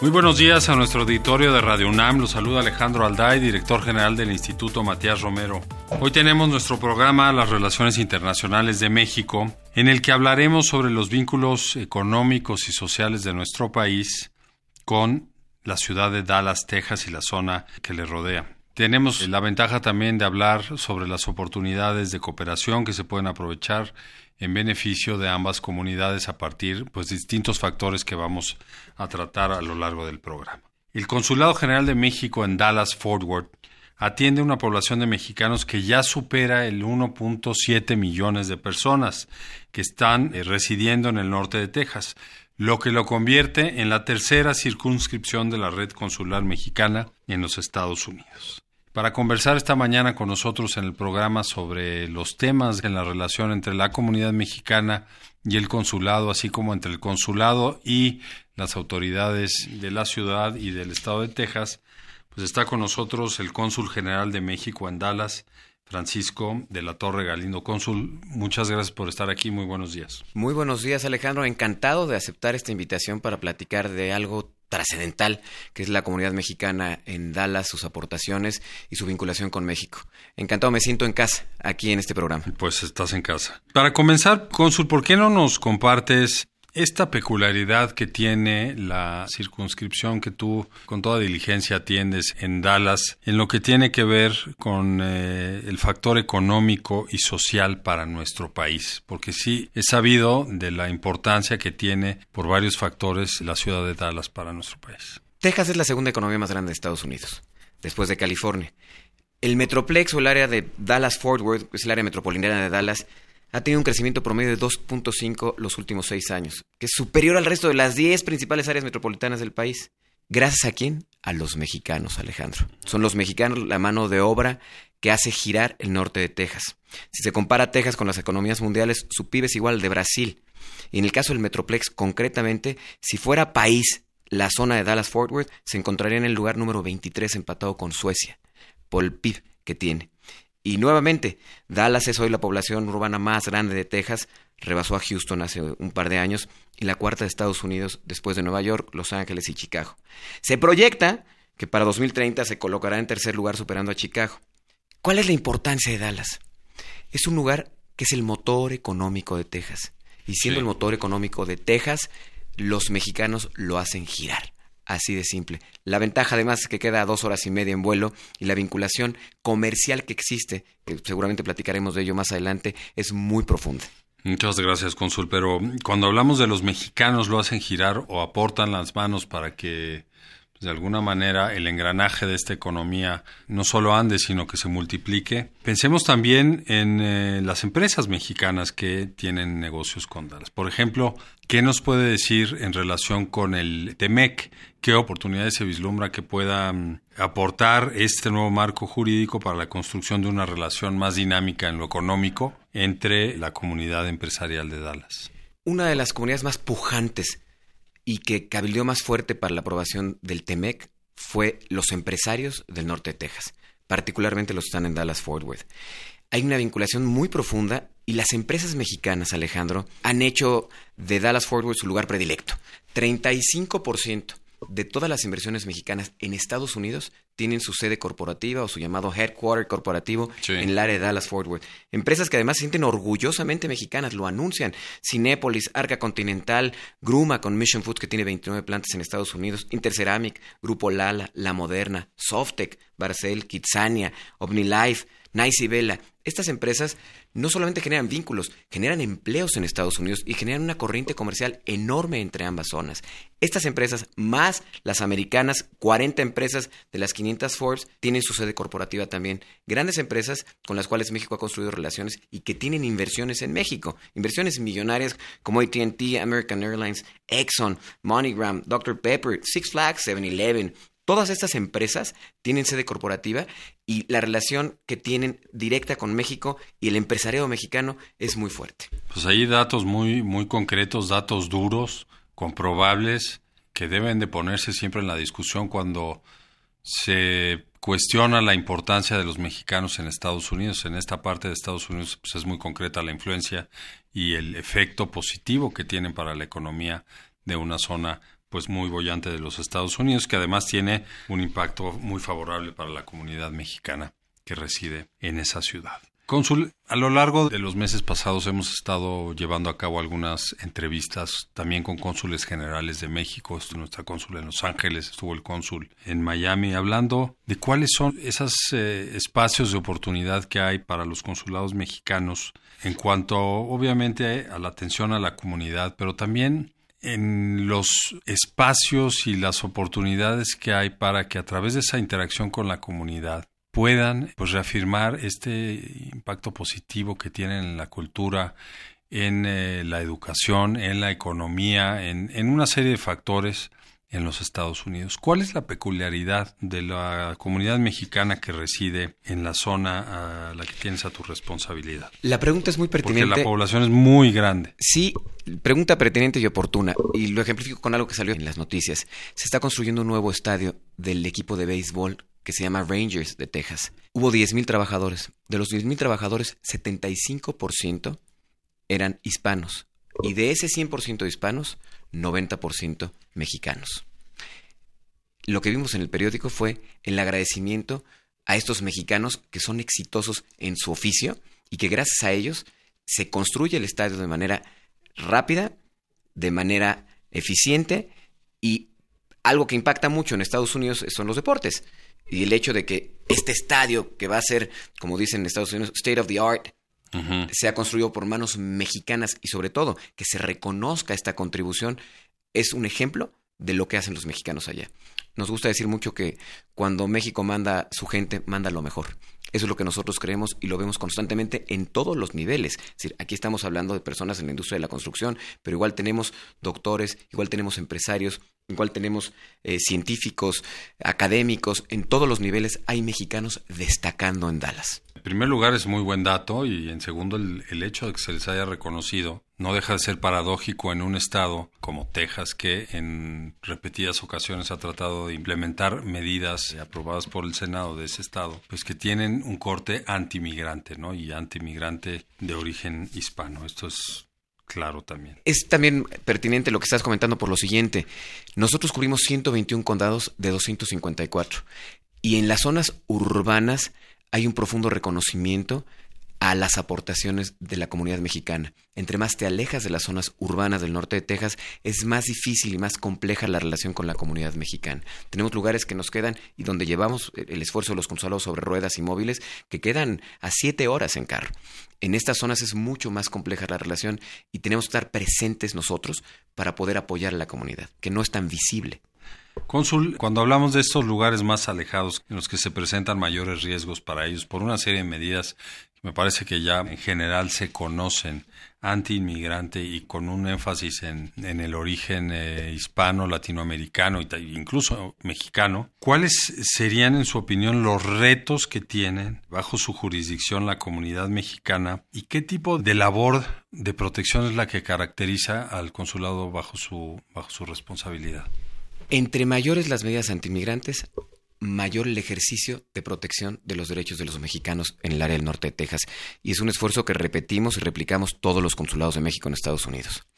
Muy buenos días a nuestro auditorio de Radio UNAM. Los saluda Alejandro Alday, director general del Instituto Matías Romero. Hoy tenemos nuestro programa Las Relaciones Internacionales de México, en el que hablaremos sobre los vínculos económicos y sociales de nuestro país con la ciudad de Dallas, Texas y la zona que le rodea. Tenemos la ventaja también de hablar sobre las oportunidades de cooperación que se pueden aprovechar en beneficio de ambas comunidades a partir pues, de distintos factores que vamos a tratar a lo largo del programa. El Consulado General de México en Dallas Fort Worth atiende una población de mexicanos que ya supera el 1.7 millones de personas que están eh, residiendo en el norte de Texas, lo que lo convierte en la tercera circunscripción de la red consular mexicana en los Estados Unidos para conversar esta mañana con nosotros en el programa sobre los temas en la relación entre la comunidad mexicana y el consulado, así como entre el consulado y las autoridades de la ciudad y del estado de Texas, pues está con nosotros el cónsul general de México en Dallas, Francisco de la Torre Galindo. Cónsul, muchas gracias por estar aquí. Muy buenos días. Muy buenos días, Alejandro. Encantado de aceptar esta invitación para platicar de algo trascendental que es la comunidad mexicana en Dallas, sus aportaciones y su vinculación con México. Encantado, me siento en casa aquí en este programa. Pues estás en casa. Para comenzar, cónsul, ¿por qué no nos compartes esta peculiaridad que tiene la circunscripción que tú con toda diligencia atiendes en Dallas, en lo que tiene que ver con eh, el factor económico y social para nuestro país, porque sí he sabido de la importancia que tiene por varios factores la ciudad de Dallas para nuestro país. Texas es la segunda economía más grande de Estados Unidos, después de California. El Metroplex o el área de Dallas-Fort Worth, es el área metropolitana de Dallas, ha tenido un crecimiento promedio de 2.5 los últimos seis años, que es superior al resto de las 10 principales áreas metropolitanas del país. ¿Gracias a quién? A los mexicanos, Alejandro. Son los mexicanos la mano de obra que hace girar el norte de Texas. Si se compara Texas con las economías mundiales, su PIB es igual al de Brasil. Y en el caso del Metroplex, concretamente, si fuera país, la zona de Dallas-Fort Worth se encontraría en el lugar número 23 empatado con Suecia, por el PIB que tiene. Y nuevamente, Dallas es hoy la población urbana más grande de Texas, rebasó a Houston hace un par de años y la cuarta de Estados Unidos después de Nueva York, Los Ángeles y Chicago. Se proyecta que para 2030 se colocará en tercer lugar superando a Chicago. ¿Cuál es la importancia de Dallas? Es un lugar que es el motor económico de Texas. Y siendo el motor económico de Texas, los mexicanos lo hacen girar. Así de simple. La ventaja además es que queda dos horas y media en vuelo y la vinculación comercial que existe, que seguramente platicaremos de ello más adelante, es muy profunda. Muchas gracias, Consul. Pero cuando hablamos de los mexicanos, ¿lo hacen girar o aportan las manos para que de alguna manera el engranaje de esta economía no solo ande, sino que se multiplique. Pensemos también en eh, las empresas mexicanas que tienen negocios con Dallas. Por ejemplo, ¿qué nos puede decir en relación con el TEMEC? ¿Qué oportunidades se vislumbra que pueda mm, aportar este nuevo marco jurídico para la construcción de una relación más dinámica en lo económico entre la comunidad empresarial de Dallas? Una de las comunidades más pujantes y que cabildeó más fuerte para la aprobación del TEMEC fue los empresarios del norte de Texas, particularmente los que están en Dallas-Fort Worth. Hay una vinculación muy profunda y las empresas mexicanas, Alejandro, han hecho de Dallas-Fort Worth su lugar predilecto. 35% de todas las inversiones mexicanas en Estados Unidos tienen su sede corporativa o su llamado headquarter corporativo en el área de Dallas Fort Worth. Empresas que además se sienten orgullosamente mexicanas, lo anuncian. Cinépolis, Arca Continental, Gruma con Mission Foods que tiene 29 plantas en Estados Unidos, Interceramic, Grupo Lala, La Moderna, Softec, Barcel, Kitsania, OmniLife, Nice y Vela. Estas empresas no solamente generan vínculos, generan empleos en Estados Unidos y generan una corriente comercial enorme entre ambas zonas. Estas empresas, más las americanas, 40 empresas de las 500 Forbes, tienen su sede corporativa también. Grandes empresas con las cuales México ha construido relaciones y que tienen inversiones en México. Inversiones millonarias como ATT, American Airlines, Exxon, MoneyGram, Dr. Pepper, Six Flags, 7-Eleven, Todas estas empresas tienen sede corporativa y la relación que tienen directa con México y el empresariado mexicano es muy fuerte. Pues hay datos muy, muy concretos, datos duros, comprobables, que deben de ponerse siempre en la discusión cuando se cuestiona la importancia de los mexicanos en Estados Unidos. En esta parte de Estados Unidos pues, es muy concreta la influencia y el efecto positivo que tienen para la economía de una zona pues muy bollante de los Estados Unidos, que además tiene un impacto muy favorable para la comunidad mexicana que reside en esa ciudad. Cónsul, a lo largo de los meses pasados hemos estado llevando a cabo algunas entrevistas también con cónsules generales de México, estuvo nuestra cónsul en Los Ángeles, estuvo el cónsul en Miami, hablando de cuáles son esos eh, espacios de oportunidad que hay para los consulados mexicanos en cuanto obviamente a la atención a la comunidad, pero también en los espacios y las oportunidades que hay para que a través de esa interacción con la comunidad puedan pues reafirmar este impacto positivo que tienen en la cultura, en eh, la educación, en la economía, en, en una serie de factores en los Estados Unidos. ¿Cuál es la peculiaridad de la comunidad mexicana que reside en la zona a la que tienes a tu responsabilidad? La pregunta es muy pertinente. Porque la población es muy grande. Sí, pregunta pertinente y oportuna. Y lo ejemplifico con algo que salió en las noticias. Se está construyendo un nuevo estadio del equipo de béisbol que se llama Rangers de Texas. Hubo 10.000 trabajadores. De los 10.000 trabajadores, 75% eran hispanos. Y de ese 100% de hispanos, 90% mexicanos. Lo que vimos en el periódico fue el agradecimiento a estos mexicanos que son exitosos en su oficio y que gracias a ellos se construye el estadio de manera rápida, de manera eficiente y algo que impacta mucho en Estados Unidos son los deportes. Y el hecho de que este estadio, que va a ser, como dicen en Estados Unidos, state of the art, sea construido por manos mexicanas y sobre todo que se reconozca esta contribución, es un ejemplo de lo que hacen los mexicanos allá. Nos gusta decir mucho que cuando México manda su gente, manda lo mejor. Eso es lo que nosotros creemos y lo vemos constantemente en todos los niveles. Es decir, aquí estamos hablando de personas en la industria de la construcción, pero igual tenemos doctores, igual tenemos empresarios, igual tenemos eh, científicos, académicos, en todos los niveles hay mexicanos destacando en Dallas. En primer lugar es muy buen dato y en segundo el, el, hecho de que se les haya reconocido no deja de ser paradójico en un estado como Texas que en repetidas ocasiones ha tratado de implementar medidas aprobadas por el Senado de ese estado, pues que tienen un corte antimigrante, ¿no? Y antimigrante de origen hispano. Esto es claro también. Es también pertinente lo que estás comentando por lo siguiente. Nosotros cubrimos 121 condados de 254 y en las zonas urbanas hay un profundo reconocimiento a las aportaciones de la comunidad mexicana. Entre más te alejas de las zonas urbanas del norte de Texas, es más difícil y más compleja la relación con la comunidad mexicana. Tenemos lugares que nos quedan y donde llevamos el esfuerzo de los consulados sobre ruedas y móviles que quedan a siete horas en carro. En estas zonas es mucho más compleja la relación y tenemos que estar presentes nosotros para poder apoyar a la comunidad, que no es tan visible. Cónsul, cuando hablamos de estos lugares más alejados en los que se presentan mayores riesgos para ellos por una serie de medidas me parece que ya en general se conocen anti-inmigrante y con un énfasis en, en el origen eh, hispano, latinoamericano e incluso mexicano. ¿Cuáles serían, en su opinión, los retos que tienen bajo su jurisdicción la comunidad mexicana y qué tipo de labor de protección es la que caracteriza al consulado bajo su, bajo su responsabilidad? Entre mayores las medidas anti-inmigrantes, mayor el ejercicio de protección de los derechos de los mexicanos en el área del norte de Texas. Y es un esfuerzo que repetimos y replicamos todos los consulados de México en Estados Unidos.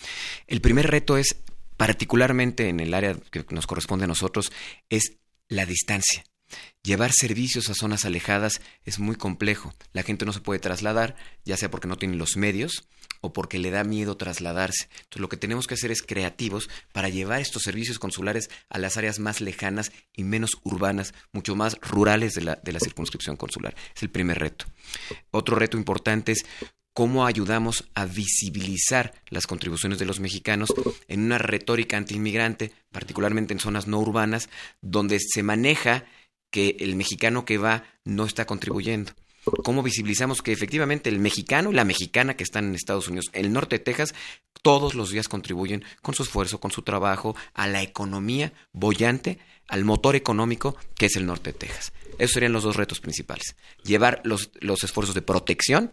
El primer reto es, particularmente en el área que nos corresponde a nosotros, es la distancia. Llevar servicios a zonas alejadas es muy complejo. La gente no se puede trasladar, ya sea porque no tiene los medios o porque le da miedo trasladarse. Entonces lo que tenemos que hacer es creativos para llevar estos servicios consulares a las áreas más lejanas y menos urbanas, mucho más rurales de la, de la circunscripción consular. Es el primer reto. Otro reto importante es cómo ayudamos a visibilizar las contribuciones de los mexicanos en una retórica antiinmigrante, particularmente en zonas no urbanas, donde se maneja que el mexicano que va no está contribuyendo. Cómo visibilizamos que efectivamente el mexicano y la mexicana que están en Estados Unidos, el norte de Texas, todos los días contribuyen con su esfuerzo, con su trabajo, a la economía bollante, al motor económico que es el norte de Texas. Esos serían los dos retos principales. Llevar los, los esfuerzos de protección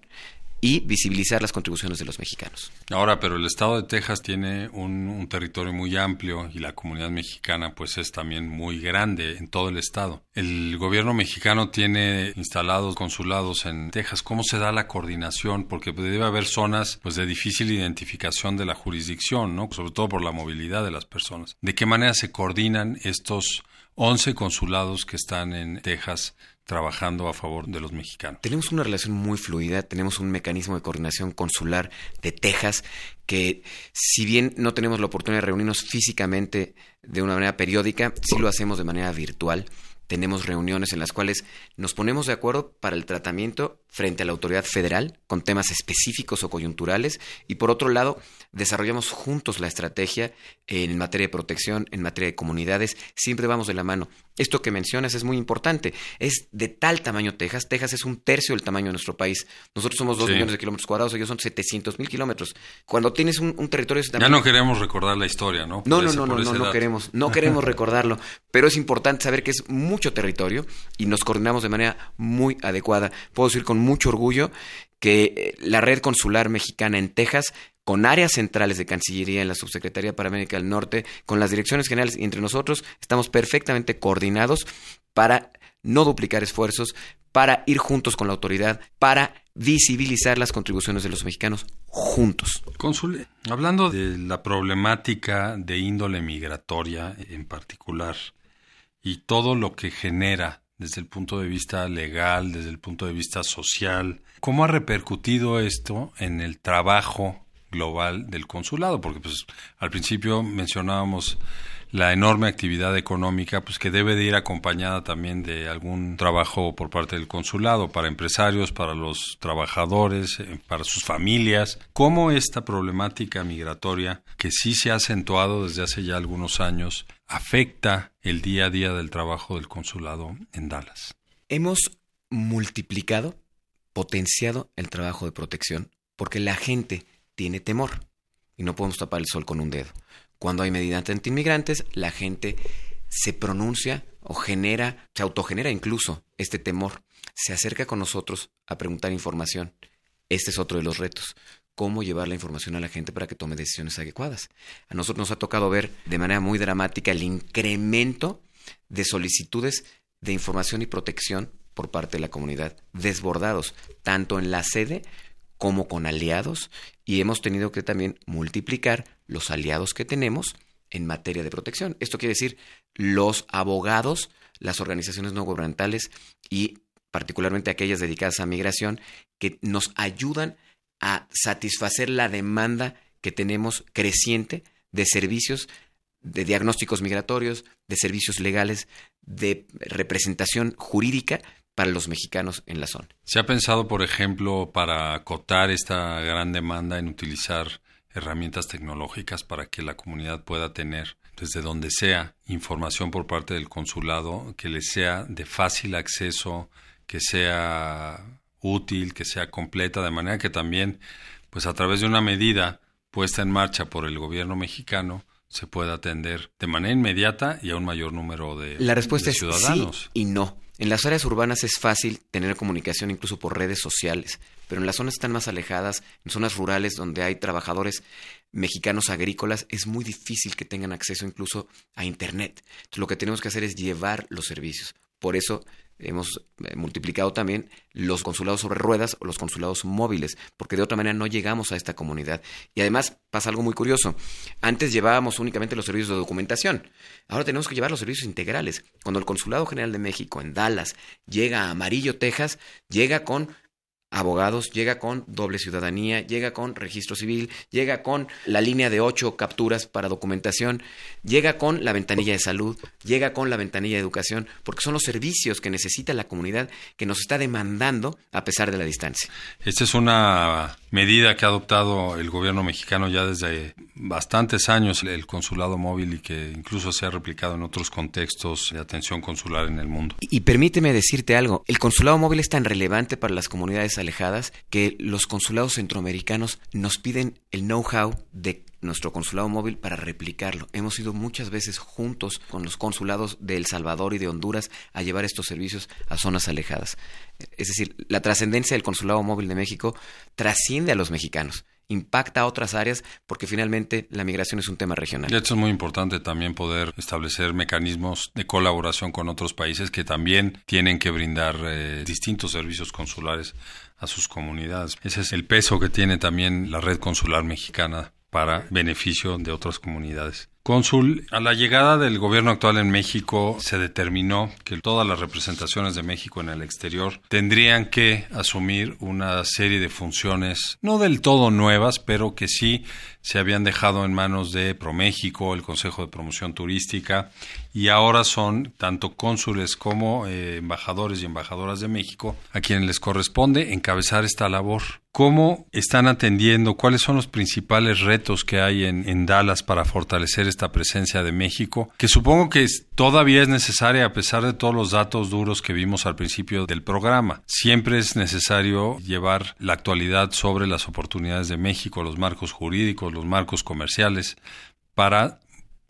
y visibilizar las contribuciones de los mexicanos. Ahora, pero el estado de Texas tiene un, territorio muy amplio y la comunidad mexicana pues es también muy grande en todo el estado. El gobierno mexicano tiene instalados consulados en Texas. ¿Cómo se da la coordinación? Porque debe haber zonas pues de difícil identificación de la jurisdicción, ¿no? Sobre todo por la movilidad de las personas. ¿De qué manera se coordinan estos 11 consulados que están en Texas trabajando a favor de los mexicanos. Tenemos una relación muy fluida, tenemos un mecanismo de coordinación consular de Texas que si bien no tenemos la oportunidad de reunirnos físicamente de una manera periódica, sí lo hacemos de manera virtual tenemos reuniones en las cuales nos ponemos de acuerdo para el tratamiento frente a la autoridad federal con temas específicos o coyunturales y por otro lado desarrollamos juntos la estrategia en materia de protección, en materia de comunidades, siempre vamos de la mano. Esto que mencionas es muy importante, es de tal tamaño Texas, Texas es un tercio del tamaño de nuestro país, nosotros somos dos millones de kilómetros cuadrados, ellos son 700 mil kilómetros. Cuando tienes un, territorio... Ya no queremos recordar la historia, ¿no? No, no, no, no, no, no queremos, no queremos recordarlo, pero es importante saber que es mucho territorio y nos coordinamos de manera muy adecuada. Puedo decir con mucho orgullo que eh, la red consular mexicana en Texas con áreas centrales de Cancillería en la Subsecretaría para América del Norte, con las direcciones generales y entre nosotros, estamos perfectamente coordinados para no duplicar esfuerzos, para ir juntos con la autoridad, para visibilizar las contribuciones de los mexicanos juntos. Consul, hablando de la problemática de índole migratoria en particular y todo lo que genera desde el punto de vista legal, desde el punto de vista social. ¿Cómo ha repercutido esto en el trabajo global del consulado? Porque pues al principio mencionábamos la enorme actividad económica, pues que debe de ir acompañada también de algún trabajo por parte del consulado para empresarios, para los trabajadores, eh, para sus familias. ¿Cómo esta problemática migratoria, que sí se ha acentuado desde hace ya algunos años, afecta el día a día del trabajo del consulado en Dallas? Hemos multiplicado, potenciado el trabajo de protección, porque la gente tiene temor y no podemos tapar el sol con un dedo. Cuando hay medidas anti-inmigrantes, la gente se pronuncia o genera, se autogenera incluso este temor. Se acerca con nosotros a preguntar información. Este es otro de los retos. Cómo llevar la información a la gente para que tome decisiones adecuadas. A nosotros nos ha tocado ver de manera muy dramática el incremento de solicitudes de información y protección por parte de la comunidad, desbordados, tanto en la sede como con aliados, y hemos tenido que también multiplicar los aliados que tenemos en materia de protección. Esto quiere decir los abogados, las organizaciones no gubernamentales y particularmente aquellas dedicadas a migración que nos ayudan a satisfacer la demanda que tenemos creciente de servicios de diagnósticos migratorios, de servicios legales, de representación jurídica para los mexicanos en la zona. ¿Se ha pensado, por ejemplo, para acotar esta gran demanda en utilizar herramientas tecnológicas para que la comunidad pueda tener desde donde sea información por parte del consulado que le sea de fácil acceso, que sea útil, que sea completa, de manera que también, pues a través de una medida puesta en marcha por el gobierno mexicano, se pueda atender de manera inmediata y a un mayor número de, la respuesta ciudadanos. Es sí y no. En las áreas urbanas es fácil tener comunicación incluso por redes sociales, pero en las zonas están más alejadas, en zonas rurales donde hay trabajadores mexicanos agrícolas, es muy difícil que tengan acceso incluso a Internet. Entonces, lo que tenemos que hacer es llevar los servicios. Por eso hemos eh, multiplicado también los consulados sobre ruedas o los consulados móviles, porque de otra manera no llegamos a esta comunidad. Y además pasa algo muy curioso. Antes llevábamos únicamente los servicios de documentación, ahora tenemos que llevar los servicios integrales. Cuando el Consulado General de México en Dallas llega a Amarillo, Texas, llega con abogados, llega con doble ciudadanía, llega con registro civil, llega con la línea de ocho capturas para documentación, llega con la ventanilla de salud, llega con la ventanilla de educación, porque son los servicios que necesita la comunidad que nos está demandando a pesar de la distancia. Esta es una medida que ha adoptado el gobierno mexicano ya desde bastantes años, el consulado móvil y que incluso se ha replicado en otros contextos de atención consular en el mundo. Y, y permíteme decirte algo, el consulado móvil es tan relevante para las comunidades alejadas que los consulados centroamericanos nos piden el know-how de nuestro consulado móvil para replicarlo. Hemos ido muchas veces juntos con los consulados de El Salvador y de Honduras a llevar estos servicios a zonas alejadas. Es decir, la trascendencia del consulado móvil de México trasciende a los mexicanos impacta a otras áreas porque finalmente la migración es un tema regional. Y esto es muy importante también poder establecer mecanismos de colaboración con otros países que también tienen que brindar eh, distintos servicios consulares a sus comunidades. Ese es el peso que tiene también la red consular mexicana para beneficio de otras comunidades. Cónsul, a la llegada del gobierno actual en México se determinó que todas las representaciones de México en el exterior tendrían que asumir una serie de funciones, no del todo nuevas, pero que sí se habían dejado en manos de ProMéxico, el Consejo de Promoción Turística, y ahora son tanto cónsules como eh, embajadores y embajadoras de México a quienes les corresponde encabezar esta labor. ¿Cómo están atendiendo? ¿Cuáles son los principales retos que hay en, en Dallas para fortalecer esta presencia de México? Que supongo que todavía es necesaria a pesar de todos los datos duros que vimos al principio del programa. Siempre es necesario llevar la actualidad sobre las oportunidades de México, los marcos jurídicos, los marcos comerciales, para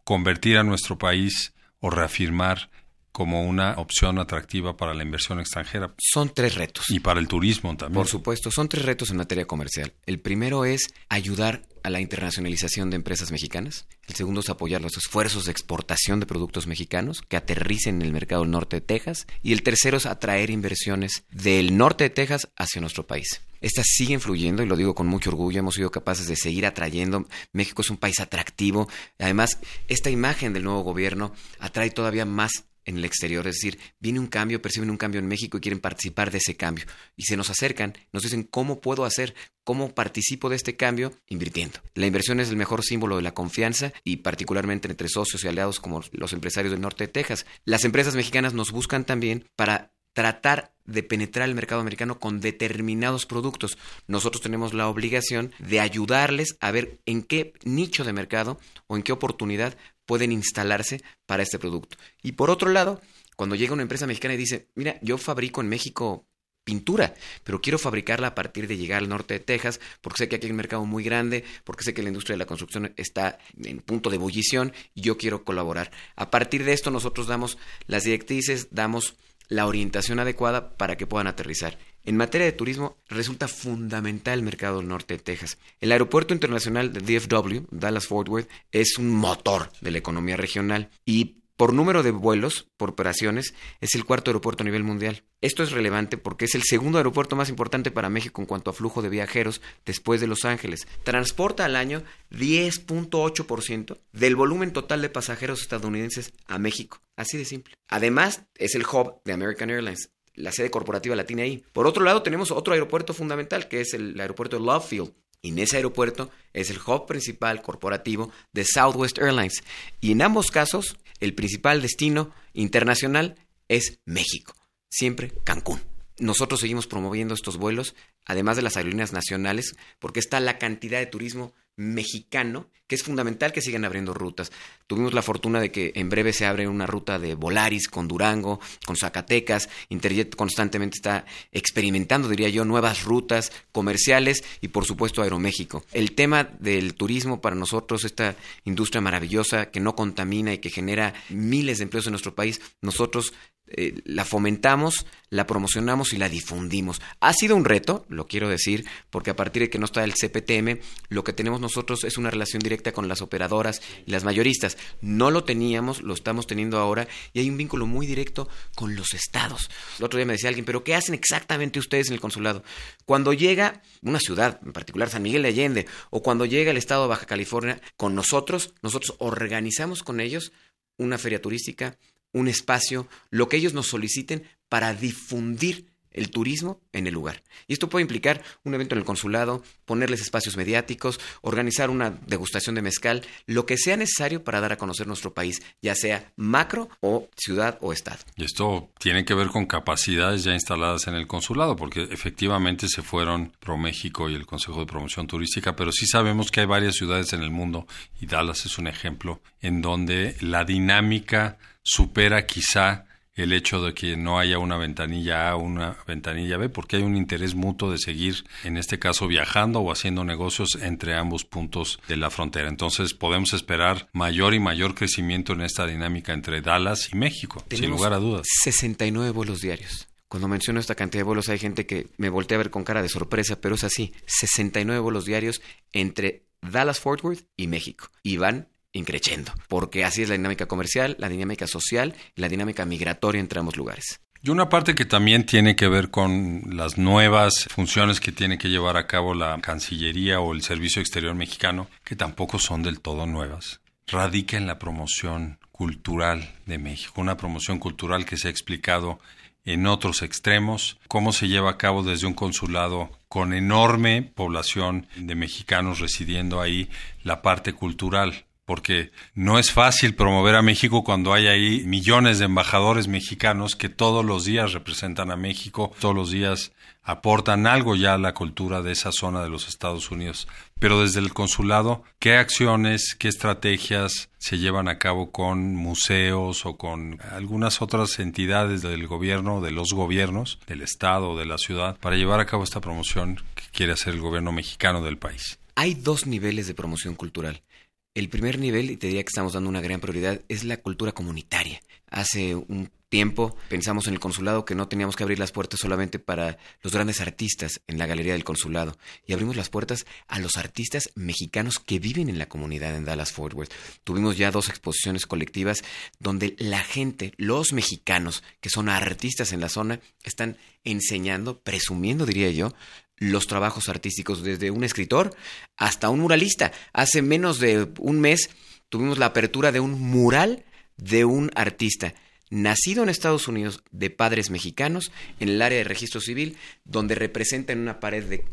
convertir a nuestro país o reafirmar como una opción atractiva para la inversión extranjera. Son tres retos. Y para el turismo también. Por supuesto, son tres retos en materia comercial. El primero es ayudar a la internacionalización de empresas mexicanas. El segundo es apoyar los esfuerzos de exportación de productos mexicanos que aterricen en el mercado del norte de Texas. Y el tercero es atraer inversiones del norte de Texas hacia nuestro país. Estas siguen fluyendo y lo digo con mucho orgullo. Hemos sido capaces de seguir atrayendo. México es un país atractivo. Además, esta imagen del nuevo gobierno atrae todavía más en el exterior, es decir, viene un cambio, perciben un cambio en México y quieren participar de ese cambio. Y se nos acercan, nos dicen, ¿cómo puedo hacer? ¿Cómo participo de este cambio? Invirtiendo. La inversión es el mejor símbolo de la confianza y particularmente entre socios y aliados como los empresarios del norte de Texas. Las empresas mexicanas nos buscan también para tratar de penetrar el mercado americano con determinados productos. Nosotros tenemos la obligación de ayudarles a ver en qué nicho de mercado o en qué oportunidad pueden instalarse para este producto. Y por otro lado, cuando llega una empresa mexicana y dice, mira, yo fabrico en México pintura, pero quiero fabricarla a partir de llegar al norte de Texas, porque sé que aquí hay un mercado muy grande, porque sé que la industria de la construcción está en punto de ebullición y yo quiero colaborar. A partir de esto nosotros damos las directrices, damos la orientación adecuada para que puedan aterrizar. En materia de turismo, resulta fundamental el mercado norte de Texas. El aeropuerto internacional de DFW, Dallas Fort Worth, es un motor de la economía regional y por número de vuelos, por operaciones, es el cuarto aeropuerto a nivel mundial. Esto es relevante porque es el segundo aeropuerto más importante para México en cuanto a flujo de viajeros después de Los Ángeles. Transporta al año 10.8% del volumen total de pasajeros estadounidenses a México. Así de simple. Además, es el hub de American Airlines. La sede corporativa la tiene ahí. Por otro lado, tenemos otro aeropuerto fundamental, que es el aeropuerto de Love Field. Y en ese aeropuerto es el hub principal corporativo de Southwest Airlines. Y en ambos casos, el principal destino internacional es México. Siempre Cancún. Nosotros seguimos promoviendo estos vuelos, además de las aerolíneas nacionales, porque está la cantidad de turismo mexicano, que es fundamental que sigan abriendo rutas. Tuvimos la fortuna de que en breve se abre una ruta de Volaris con Durango, con Zacatecas. Interjet constantemente está experimentando, diría yo, nuevas rutas comerciales y por supuesto Aeroméxico. El tema del turismo para nosotros, esta industria maravillosa que no contamina y que genera miles de empleos en nuestro país, nosotros eh, la fomentamos, la promocionamos y la difundimos. Ha sido un reto, lo quiero decir, porque a partir de que no está el CPTM, lo que tenemos nosotros es una relación directa con las operadoras y las mayoristas. No lo teníamos, lo estamos teniendo ahora y hay un vínculo muy directo con los estados. El otro día me decía alguien, pero ¿qué hacen exactamente ustedes en el consulado? Cuando llega una ciudad, en particular San Miguel de Allende, o cuando llega el estado de Baja California, con nosotros, nosotros organizamos con ellos una feria turística, un espacio, lo que ellos nos soliciten para difundir el turismo en el lugar. Y esto puede implicar un evento en el consulado, ponerles espacios mediáticos, organizar una degustación de mezcal, lo que sea necesario para dar a conocer nuestro país, ya sea macro o ciudad o estado. Y esto tiene que ver con capacidades ya instaladas en el consulado, porque efectivamente se fueron ProMéxico y el Consejo de Promoción Turística, pero sí sabemos que hay varias ciudades en el mundo, y Dallas es un ejemplo, en donde la dinámica supera quizá el hecho de que no haya una ventanilla A o una ventanilla B, porque hay un interés mutuo de seguir, en este caso, viajando o haciendo negocios entre ambos puntos de la frontera. Entonces podemos esperar mayor y mayor crecimiento en esta dinámica entre Dallas y México, sin lugar a dudas. 69 vuelos diarios. Cuando menciono esta cantidad de vuelos hay gente que me voltea a ver con cara de sorpresa, pero es así. 69 vuelos diarios entre Dallas Fort Worth y México. Y van increciendo, porque así es la dinámica comercial, la dinámica social la dinámica migratoria entre ambos lugares. Y una parte que también tiene que ver con las nuevas funciones que tiene que llevar a cabo la Cancillería o el Servicio Exterior mexicano, que tampoco son del todo nuevas, radica en la promoción cultural de México, una promoción cultural que se ha explicado en otros extremos, cómo se lleva a cabo desde un consulado con enorme población de mexicanos residiendo ahí la parte cultural porque no es fácil promover a México cuando hay ahí millones de embajadores mexicanos que todos los días representan a México, todos los días aportan algo ya a la cultura de esa zona de los Estados Unidos. Pero desde el consulado, ¿qué acciones, qué estrategias se llevan a cabo con museos o con algunas otras entidades del gobierno, de los gobiernos, del Estado de la ciudad, para llevar a cabo esta promoción que quiere hacer el gobierno mexicano del país? Hay dos niveles de promoción cultural. El primer nivel, y te diría que estamos dando una gran prioridad, es la cultura comunitaria. Hace un tiempo pensamos en el consulado que no teníamos que abrir las puertas solamente para los grandes artistas en la galería del consulado y abrimos las puertas a los artistas mexicanos que viven en la comunidad en Dallas Fort Worth. Tuvimos ya dos exposiciones colectivas donde la gente, los mexicanos que son artistas en la zona, están enseñando, presumiendo diría yo, los trabajos artísticos, desde un escritor hasta un muralista. Hace menos de un mes tuvimos la apertura de un mural de un artista nacido en Estados Unidos de padres mexicanos en el área de registro civil, donde representa en una pared de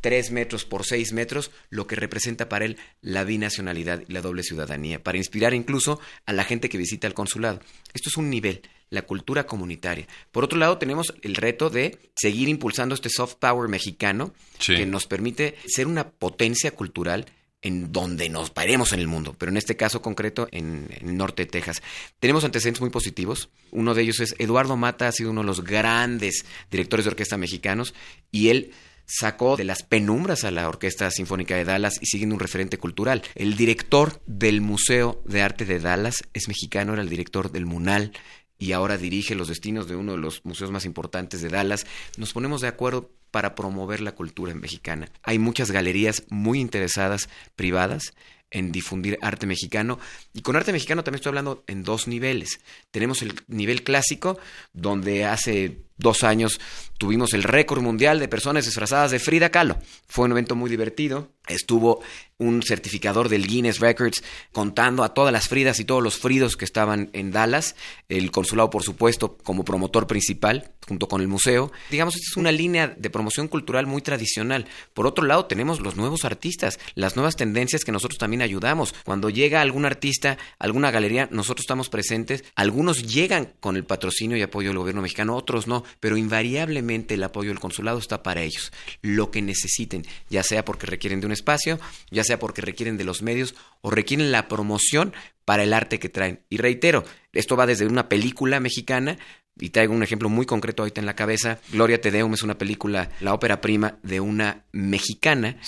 tres metros por seis metros, lo que representa para él la binacionalidad y la doble ciudadanía, para inspirar incluso a la gente que visita el consulado. Esto es un nivel la cultura comunitaria. Por otro lado, tenemos el reto de seguir impulsando este soft power mexicano que nos permite ser una potencia cultural en donde nos paremos en el mundo, pero en este caso concreto en, en, el norte de Texas. Tenemos antecedentes muy positivos. Uno de ellos es Eduardo Mata, ha sido uno de los grandes directores de orquesta mexicanos y él sacó de las penumbras a la Orquesta Sinfónica de Dallas y siguiendo un referente cultural. El director del Museo de Arte de Dallas es mexicano, era el director del MUNAL, y ahora dirige los destinos de uno de los museos más importantes de Dallas, nos ponemos de acuerdo para promover la cultura mexicana. Hay muchas galerías muy interesadas, privadas, en difundir arte mexicano. Y con arte mexicano también estoy hablando en dos niveles. Tenemos el nivel clásico, donde hace dos años tuvimos el récord mundial de personas disfrazadas de Frida Kahlo. Fue un evento muy divertido. Estuvo un certificador del Guinness Records contando a todas las Fridas y todos los Fridos que estaban en Dallas. El consulado, por supuesto, como promotor principal, junto con el museo. Digamos, esta es una línea de promoción cultural muy tradicional. Por otro lado, tenemos los nuevos artistas, las nuevas tendencias que nosotros también ayudamos. Cuando llega algún artista, alguna galería, nosotros estamos presentes. Algunos llegan con el patrocinio y apoyo del gobierno mexicano, otros no pero invariablemente el apoyo del consulado está para ellos, lo que necesiten, ya sea porque requieren de un espacio, ya sea porque requieren de los medios o requieren la promoción para el arte que traen. Y reitero, esto va desde una película mexicana y traigo un ejemplo muy concreto ahorita en la cabeza. Gloria Te Deum es una película, la ópera prima de una mexicana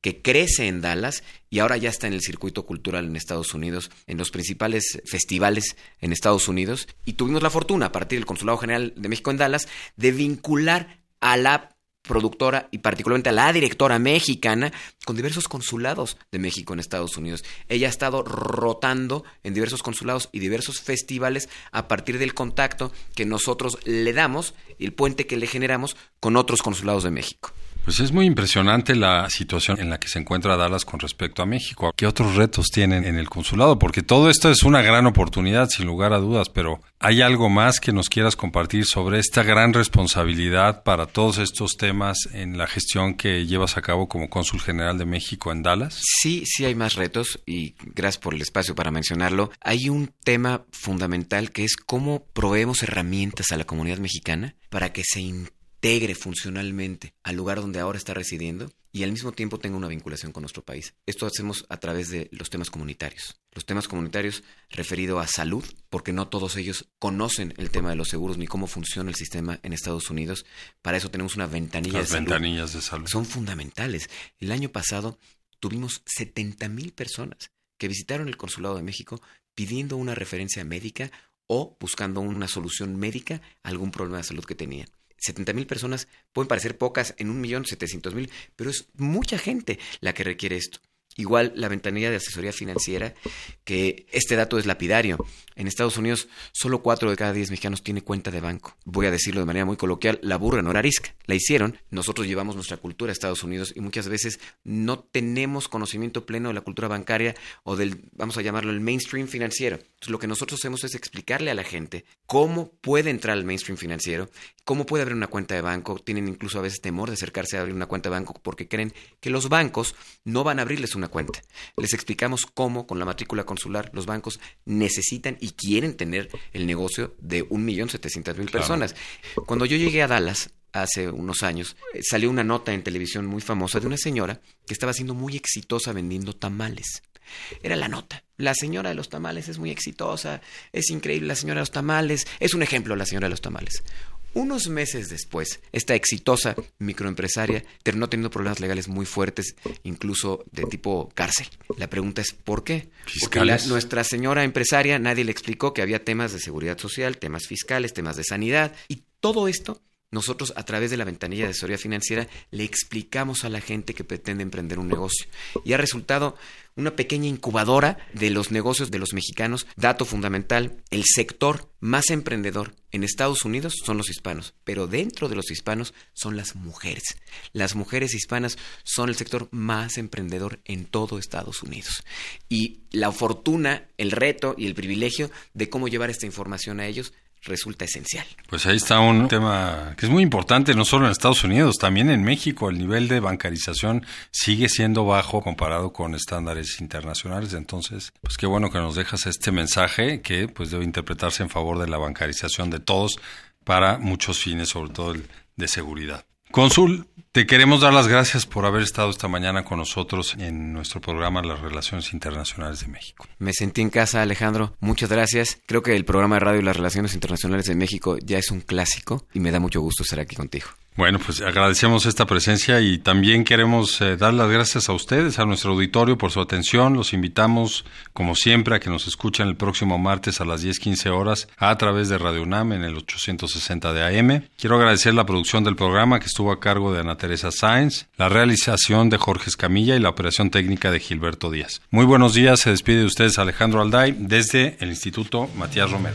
que crece en Dallas y ahora ya está en el circuito cultural en Estados Unidos, en los principales festivales en Estados Unidos. Y tuvimos la fortuna, a partir del Consulado General de México en Dallas, de vincular a la productora y particularmente a la directora mexicana con diversos consulados de México en Estados Unidos. Ella ha estado rotando en diversos consulados y diversos festivales a partir del contacto que nosotros le damos y el puente que le generamos con otros consulados de México. Pues es muy impresionante la situación en la que se encuentra Dallas con respecto a México. ¿Qué otros retos tienen en el consulado? Porque todo esto es una gran oportunidad, sin lugar a dudas, pero ¿hay algo más que nos quieras compartir sobre esta gran responsabilidad para todos estos temas en la gestión que llevas a cabo como cónsul general de México en Dallas? Sí, sí hay más retos y gracias por el espacio para mencionarlo. Hay un tema fundamental que es cómo proveemos herramientas a la comunidad mexicana para que se integre funcionalmente al lugar donde ahora está residiendo y al mismo tiempo tenga una vinculación con nuestro país. Esto hacemos a través de los temas comunitarios. Los temas comunitarios referido a salud, porque no todos ellos conocen el tema de los seguros ni cómo funciona el sistema en Estados Unidos. Para eso tenemos una ventanilla Las de salud. ventanillas de salud. Son fundamentales. El año pasado tuvimos 70 mil personas que visitaron el Consulado de México pidiendo una referencia médica o buscando una solución médica a algún problema de salud que tenían. 70 mil personas pueden parecer pocas en un millón setecientos mil, pero es mucha gente la que requiere esto. Igual la ventanilla de asesoría financiera, que este dato es lapidario. En Estados Unidos, solo 4 de cada 10 mexicanos tiene cuenta de banco. Voy a decirlo de manera muy coloquial, la burra no era arisca. La hicieron, nosotros llevamos nuestra cultura a Estados Unidos y muchas veces no tenemos conocimiento pleno de la cultura bancaria o del, vamos a llamarlo, el mainstream financiero. Entonces, lo que nosotros hacemos es explicarle a la gente cómo puede entrar al mainstream financiero, cómo puede abrir una cuenta de banco. Tienen incluso a veces temor de acercarse a abrir una cuenta de banco porque creen que los bancos no van a abrirles una cuenta. Les explicamos cómo con la matrícula consular los bancos necesitan y quieren tener el negocio de 1.700.000 personas. Cuando yo llegué a Dallas hace unos años, eh, salió una nota en televisión muy famosa de una señora que estaba siendo muy exitosa vendiendo tamales. Era la nota. La señora de los tamales es muy exitosa, es increíble la señora de los tamales, es un ejemplo la señora de los tamales. Unos meses después, esta exitosa microempresaria terminó teniendo problemas legales muy fuertes, incluso de tipo cárcel. La pregunta es ¿por qué? Porque la- Fiscales. nuestra señora empresaria nadie le explicó que había temas de seguridad social, temas fiscales, temas de sanidad y todo esto nosotros a través de la ventanilla de asesoría financiera le explicamos a la gente que pretende emprender un negocio y ha resultado una pequeña incubadora de los negocios de los mexicanos. Dato fundamental, el sector más emprendedor en Estados Unidos son los hispanos, pero dentro de los hispanos son las mujeres. Las mujeres hispanas son el sector más emprendedor en todo Estados Unidos. Y la fortuna, el reto y el privilegio de cómo llevar esta información a ellos resulta esencial. Pues ahí está un tema que es muy importante, no solo en Estados Unidos, también en México. El nivel de bancarización sigue siendo bajo comparado con estándares internacionales. Entonces, pues qué bueno que nos dejas este mensaje que pues debe interpretarse en favor de la bancarización de todos para muchos fines, sobre todo el de seguridad. Cónsul, te queremos dar las gracias por haber estado esta mañana con nosotros en nuestro programa Las Relaciones Internacionales de México. Me sentí en casa, Alejandro. Muchas gracias. Creo que el programa de radio las relaciones internacionales de México ya es un clásico y me da mucho gusto estar aquí contigo. Bueno, pues agradecemos esta presencia y también queremos eh, dar las gracias a ustedes, a nuestro auditorio por su atención. Los invitamos, como siempre, a que nos escuchen el próximo martes a las 10:15 horas a través de Radio UNAM en el 860 de AM. Quiero agradecer la producción del programa que estuvo a cargo de Ana Teresa Sáenz, la realización de Jorge Escamilla y la operación técnica de Gilberto Díaz. Muy buenos días, se despide de ustedes Alejandro Alday desde el Instituto Matías Romero.